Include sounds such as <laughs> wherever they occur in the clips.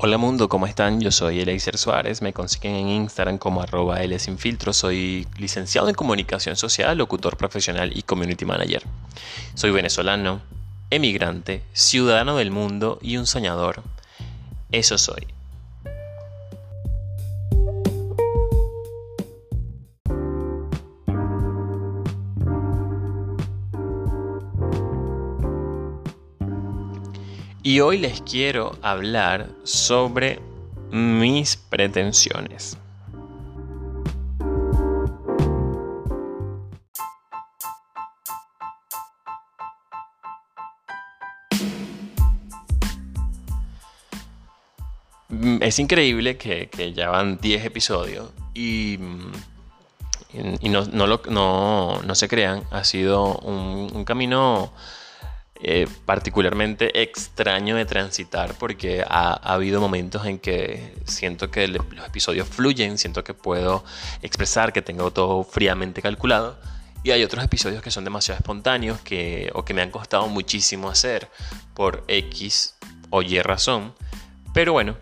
Hola mundo, ¿cómo están? Yo soy Eleiser Suárez, me consiguen en Instagram como arroba soy licenciado en comunicación social, locutor profesional y community manager. Soy venezolano, emigrante, ciudadano del mundo y un soñador. Eso soy. Y hoy les quiero hablar sobre mis pretensiones. Mm, es increíble que, ya van 10 episodios y, mm, no, se crean, ha sido un camino eh, particularmente extraño de transitar porque ha, habido momentos en que siento que los episodios fluyen, siento que puedo expresar, que tengo todo fríamente calculado. Y hay otros episodios que son demasiado espontáneos que, o que me han costado muchísimo hacer por X o Y razón. Pero bueno,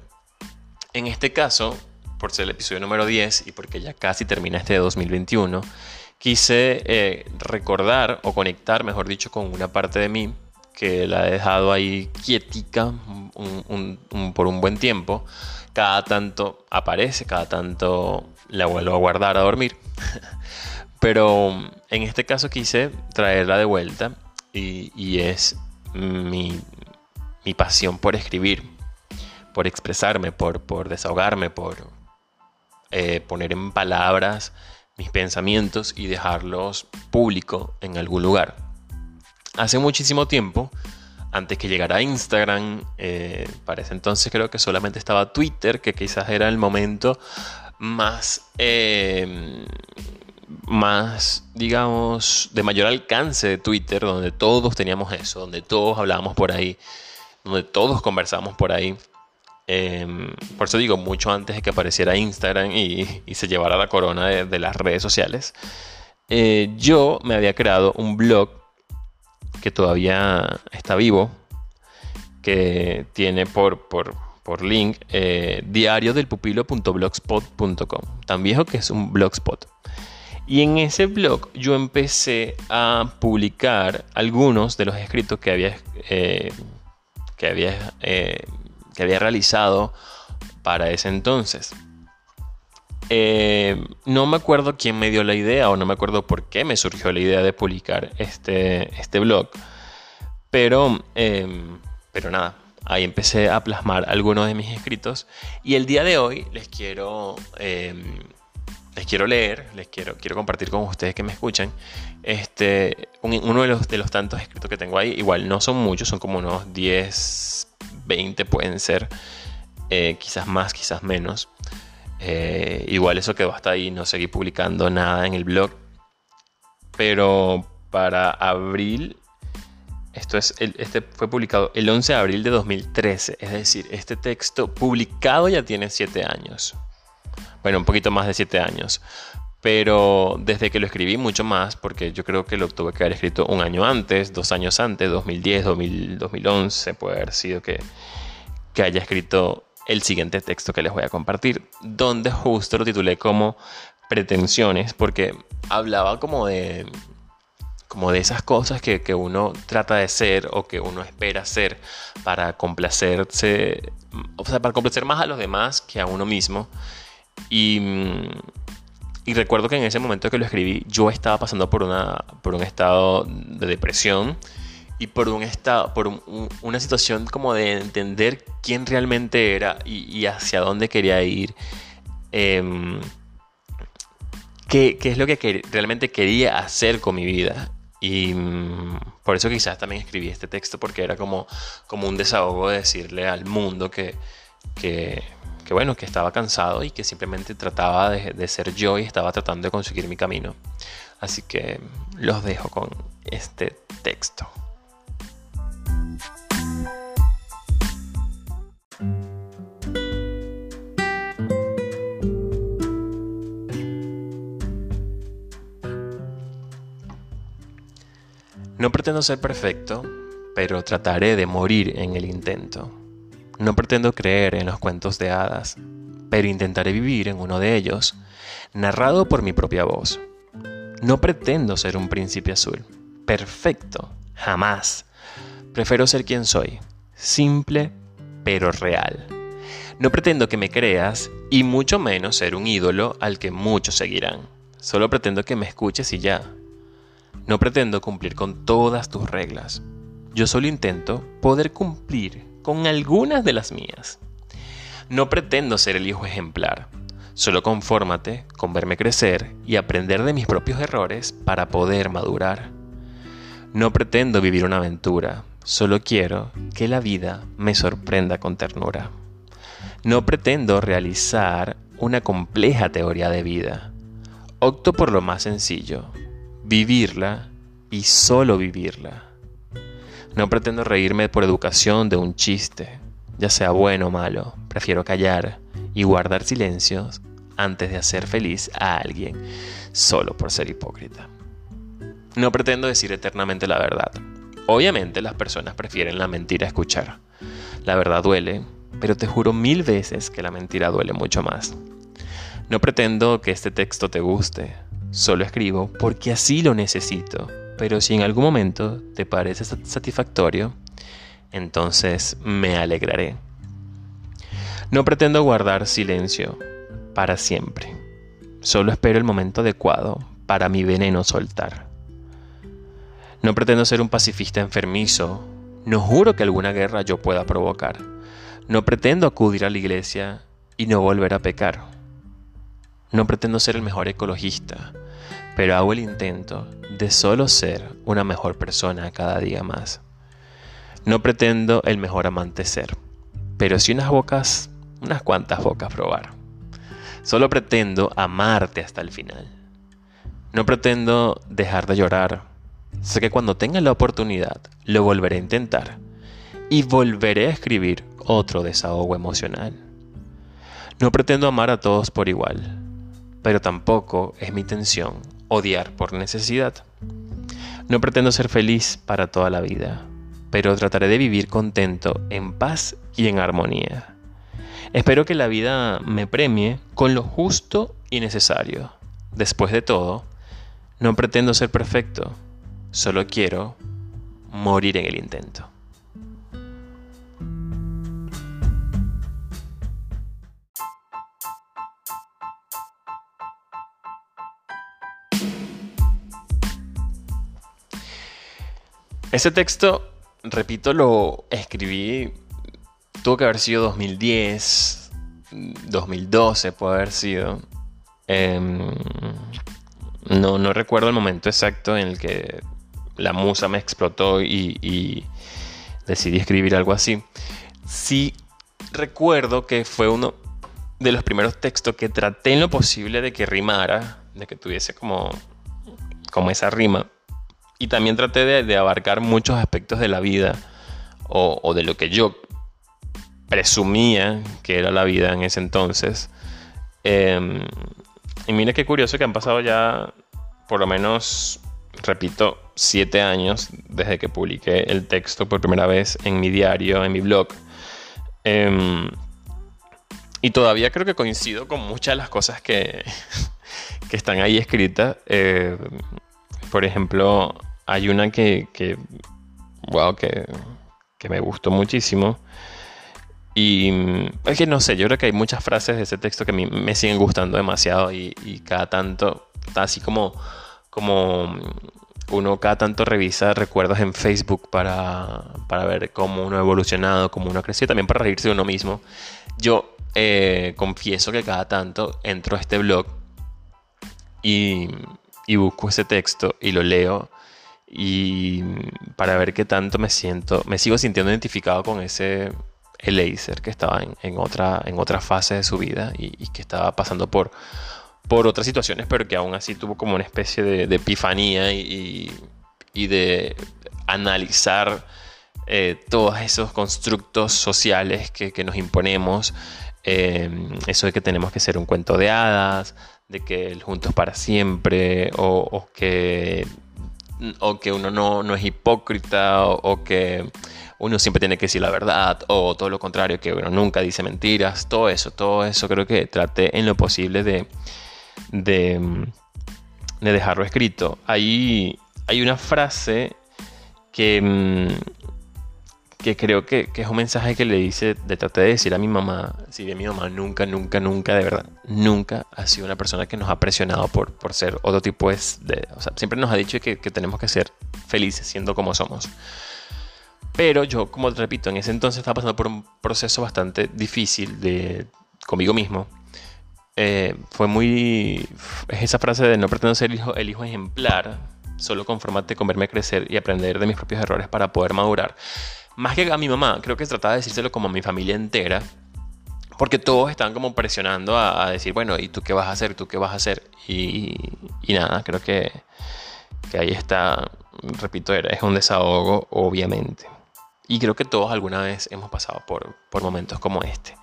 en este caso, por ser el episodio número 10 y porque ya casi termina este 2021, quise eh, recordar o conectar, mejor dicho, con una parte de mí que la he dejado ahí quietica por un buen tiempo. Cada tanto aparece, cada tanto la vuelvo a guardar a dormir. <laughs> Pero en este caso quise traerla de vuelta y, es mi, pasión por escribir, por expresarme, por, desahogarme, por eh, poner en palabras mis pensamientos y dejarlos público en algún lugar hace muchísimo tiempo, antes que llegara Instagram, eh, para ese entonces creo que solamente estaba Twitter, que quizás era el momento más, eh, más, digamos, de mayor alcance de Twitter, donde todos teníamos eso, donde todos hablábamos por ahí, donde todos conversábamos por ahí. Em, por eso digo, mucho antes de que apareciera Instagram y, se llevara la corona de, las redes sociales, eh, yo me había creado un blog que todavía está vivo, que tiene por, por, por link eh, diario del pupilo.blogspot.com, tan viejo que es un blogspot. Y en ese blog yo empecé a publicar algunos de los escritos que había, eh, que había, eh, que había realizado para ese entonces. Eh, no me acuerdo quién me dio la idea o no me acuerdo por qué me surgió la idea de publicar este, este blog. Pero, em, pero nada, ahí empecé a plasmar algunos de mis escritos. Y el día de hoy les quiero, em, les quiero leer, les quiero, quiero compartir con ustedes que me escuchan. Este, uno de los, de los tantos escritos que tengo ahí, igual no son muchos, son como unos 10, 20 pueden ser, eh, quizás más, quizás menos. Eh, igual eso quedó hasta ahí, no seguí publicando nada en el blog. Pero para abril, esto es este fue publicado el 11 de abril de 2013, es decir, este texto publicado ya tiene 7 años. Bueno, un poquito más de 7 años. Pero desde que lo escribí mucho más, porque yo creo que lo tuve que haber escrito un año antes, dos años antes, 2010, 2011, puede haber sido que, que haya escrito el siguiente texto que les voy a compartir, donde justo lo titulé como pretensiones, porque hablaba como de, como de esas cosas que, uno trata de ser o que uno espera ser para complacerse, o sea, para complacer más a los demás que a uno mismo. Y, y recuerdo que en ese momento que lo escribí, yo estaba pasando por, una, por un estado de depresión y por un estado, por una situación como de entender quién realmente era y, hacia dónde quería ir, em, qué, es lo que realmente quería hacer con mi vida. Y mm, por eso quizás también escribí este texto, porque era como, como un desahogo de decirle al mundo que, que, bueno, que estaba cansado y que simplemente trataba de, de ser yo y estaba tratando de conseguir mi camino. Así que los dejo con este texto. No pretendo ser perfecto, pero trataré de morir en el intento. No pretendo creer en los cuentos de hadas, pero intentaré vivir en uno de ellos, narrado por mi propia voz. No pretendo ser un príncipe azul, perfecto, jamás. Prefiero ser quien soy, simple pero real. No pretendo que me creas y mucho menos ser un ídolo al que muchos seguirán. Solo pretendo que me escuches y ya. No pretendo cumplir con todas tus reglas. Yo solo intento poder cumplir con algunas de las mías. No pretendo ser el hijo ejemplar. Solo confórmate con verme crecer y aprender de mis propios errores para poder madurar. No pretendo vivir una aventura, solo quiero que la vida me sorprenda con ternura. No pretendo realizar una compleja teoría de vida. Opto por lo más sencillo, vivirla y solo vivirla. No pretendo reírme por educación de un chiste, ya sea bueno o malo, prefiero callar y guardar silencios antes de hacer feliz a alguien solo por ser hipócrita. No pretendo decir eternamente la verdad. Obviamente las personas prefieren la mentira a escuchar. La verdad duele, pero te juro mil veces que la mentira duele mucho más. No pretendo que este texto te guste, solo escribo porque así lo necesito, pero si en algún momento te parece satisfactorio, entonces me alegraré. No pretendo guardar silencio para siempre, solo espero el momento adecuado para mi veneno soltar. No pretendo ser un pacifista enfermizo, no juro que alguna guerra yo pueda provocar. No pretendo acudir a la iglesia y no volver a pecar. No pretendo ser el mejor ecologista, pero hago el intento de solo ser una mejor persona cada día más. No pretendo el mejor amante ser, pero sí unas bocas, unas cuantas bocas probar. Solo pretendo amarte hasta el final. No pretendo dejar de llorar. Sé que cuando tenga la oportunidad lo volveré a intentar y volveré a escribir otro desahogo emocional. No pretendo amar a todos por igual, pero tampoco es mi intención odiar por necesidad. No pretendo ser feliz para toda la vida, pero trataré de vivir contento, en paz y en armonía. Espero que la vida me premie con lo justo y necesario. Después de todo, no pretendo ser perfecto, solo quiero morir en el intento. Ese texto, repito, lo escribí, tuvo que haber sido 2010, 2012 puede haber sido. Em, no, no recuerdo el momento exacto en el que la musa me explotó y, decidí escribir algo así. Sí recuerdo que fue uno de los primeros textos que traté en lo posible de que rimara, de que tuviese como, como esa rima. Y también traté de, abarcar muchos aspectos de la vida o, de lo que yo presumía que era la vida en ese entonces. Em, y mira qué curioso que han pasado ya por lo menos, repito, siete años desde que publiqué el texto por primera vez en mi diario, en mi blog. Em, y todavía creo que coincido con muchas de las cosas que, <laughs> que están ahí escritas. Eh, por ejemplo, hay una que, que wow, que, me gustó muchísimo. Y es que no sé, yo creo que hay muchas frases de ese texto que me siguen gustando demasiado y, cada tanto, así como, como uno cada tanto revisa recuerdos en Facebook para, ver cómo uno ha evolucionado, cómo uno ha crecido, también para reírse de uno mismo. Yo eh, confieso que cada tanto entro a este blog y, y busco ese texto y lo leo y para ver qué tanto me siento, me sigo sintiendo identificado con ese Eliezer que estaba en, otra, en otra fase de su vida y, que estaba pasando por, por otras situaciones, pero que aún así tuvo como una especie de, epifanía y, de analizar eh, todos esos constructos sociales que, nos imponemos, eh, eso de que tenemos que ser un cuento de hadas, de que el juntos para siempre, o, que, o que uno no, es hipócrita, o, que, uno siempre tiene que decir la verdad o todo lo contrario, que uno nunca dice mentiras, todo eso, todo eso creo que traté en lo posible de, de, de dejarlo escrito. Ahí hay una frase que, mm, que creo que, es un mensaje que le dice, le traté de decir a mi mamá, si bien mi mamá nunca, nunca, nunca, de verdad, nunca ha sido una persona que nos ha presionado por, por ser otro tipo de... O sea, siempre nos ha dicho que, que tenemos que ser felices siendo como somos. Pero yo, como te repito, en ese entonces estaba pasando por un proceso bastante difícil de, conmigo mismo. Eh, fue muy... Es esa frase de no pretendo ser el hijo, el hijo ejemplar, solo conformate con verme crecer y aprender de mis propios errores para poder madurar. Más que a mi mamá, creo que trataba de decírselo como a mi familia entera, porque todos están como presionando a, decir, bueno, ¿y tú qué vas a hacer? ¿Tú qué vas a hacer? Y, y nada, creo que, que ahí está, repito, es un desahogo, obviamente. Y creo que todos alguna vez hemos pasado por, por momentos como este.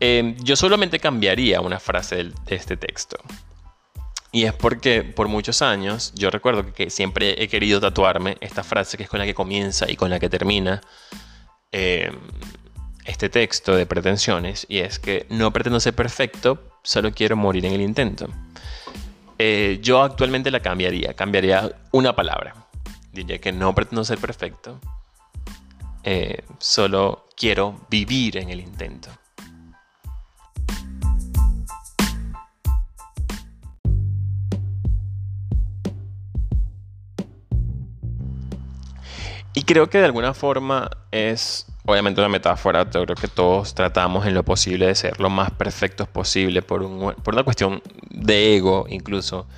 Em, yo solamente cambiaría una frase de este texto. Y es porque por muchos años yo recuerdo que, siempre he querido tatuarme esta frase que es con la que comienza y con la que termina em, este texto de pretensiones. Y es que no pretendo ser perfecto, solo quiero morir en el intento. Eh, yo actualmente la cambiaría, cambiaría una palabra. Diría que no pretendo ser perfecto, eh, solo quiero vivir en el intento. Y creo que de alguna forma es, obviamente, una metáfora. Yo creo que todos tratamos en lo posible de ser lo más perfectos posible por, por una cuestión de ego, incluso.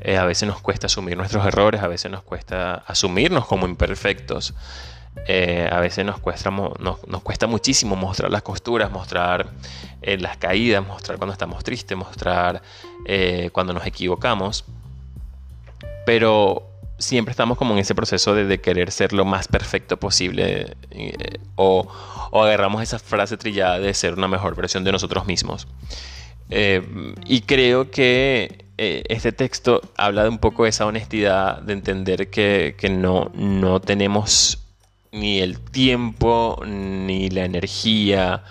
Eh, a veces nos cuesta asumir nuestros errores, a veces nos cuesta asumirnos como imperfectos. Eh, a veces nos cuesta, nos, cuesta muchísimo mostrar las costuras, mostrar eh, las caídas, mostrar cuando estamos tristes, mostrar cuando nos equivocamos. Pero siempre estamos como en ese proceso de, querer ser lo más perfecto posible o, o, agarramos esa frase trillada de ser una mejor versión de nosotros mismos. y creo que este texto habla de un poco de esa honestidad, de entender que, que no, no tenemos ni el tiempo, ni la energía,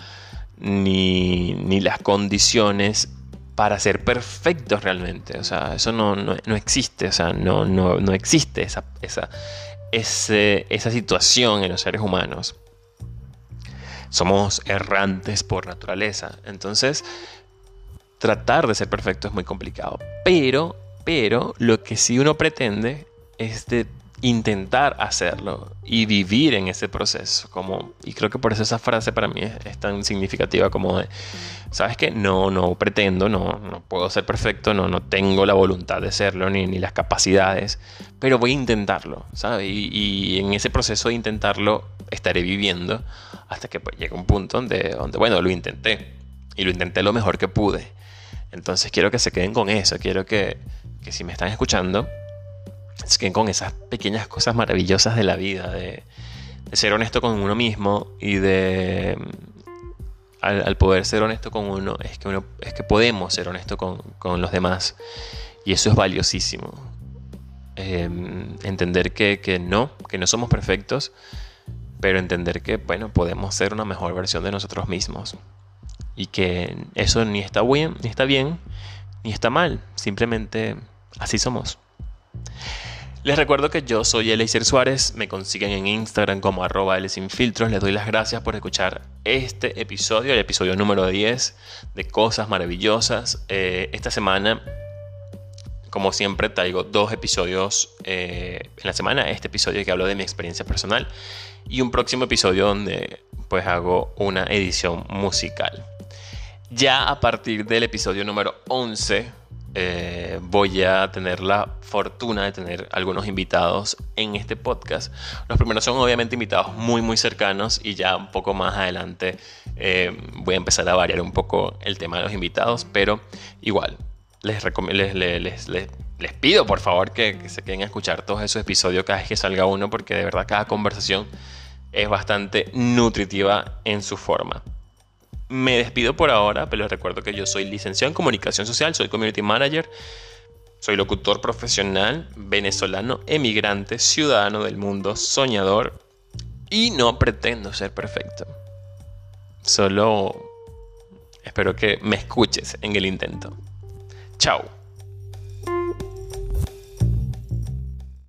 ni, las condiciones para ser perfectos realmente. O sea, eso no, existe. O sea, no, no, existe esa, esa, esa situación en los seres humanos. Somos errantes por naturaleza. Entonces, tratar de ser perfecto es muy complicado. Pero, pero, lo que sí uno pretende es de intentar hacerlo y vivir en ese proceso. Como, y creo que por eso esa frase para mí es, tan significativa como de, ¿sabes que No, no pretendo, no, no puedo ser perfecto, no, no tengo la voluntad de serlo ni, ni las capacidades, pero voy a intentarlo, ¿sabes? Y, en ese proceso de intentarlo estaré viviendo hasta que pues, llegue un punto donde, donde, bueno, lo intenté y lo intenté lo mejor que pude. Entonces quiero que se queden con eso, quiero que, que si me están escuchando, es que con esas pequeñas cosas maravillosas de la vida, de, ser honesto con uno mismo y de... Al, poder ser honesto con uno es que, uno, es que podemos ser honestos con, los demás. Y eso es valiosísimo. Em, entender que, que, no, que no somos perfectos, pero entender que, bueno, podemos ser una mejor versión de nosotros mismos. Y que eso ni está bien, ni está bien, ni está mal. Simplemente así somos. Les recuerdo que yo soy Eleiser Suárez, me consiguen en Instagram como arroba Les doy las gracias por escuchar este episodio, el episodio número 10 de Cosas Maravillosas. Eh, esta semana, como siempre, traigo dos episodios eh, en la semana. Este episodio que hablo de mi experiencia personal y un próximo episodio donde pues hago una edición musical. Ya a partir del episodio número 11 eh, voy a tener la fortuna de tener algunos invitados en este podcast. Los primeros son obviamente invitados muy muy cercanos y ya un poco más adelante eh, voy a empezar a variar un poco el tema de los invitados, pero igual les, les, pido por favor que, que se queden a escuchar todos esos episodios cada vez que salga uno porque de verdad cada conversación es bastante nutritiva en su forma. Me despido por ahora, pero les recuerdo que yo soy licenciado en comunicación social, soy community manager, soy locutor profesional, venezolano, emigrante, ciudadano del mundo, soñador Y no pretendo ser perfecto. Solo espero que me escuches en el intento. Chao.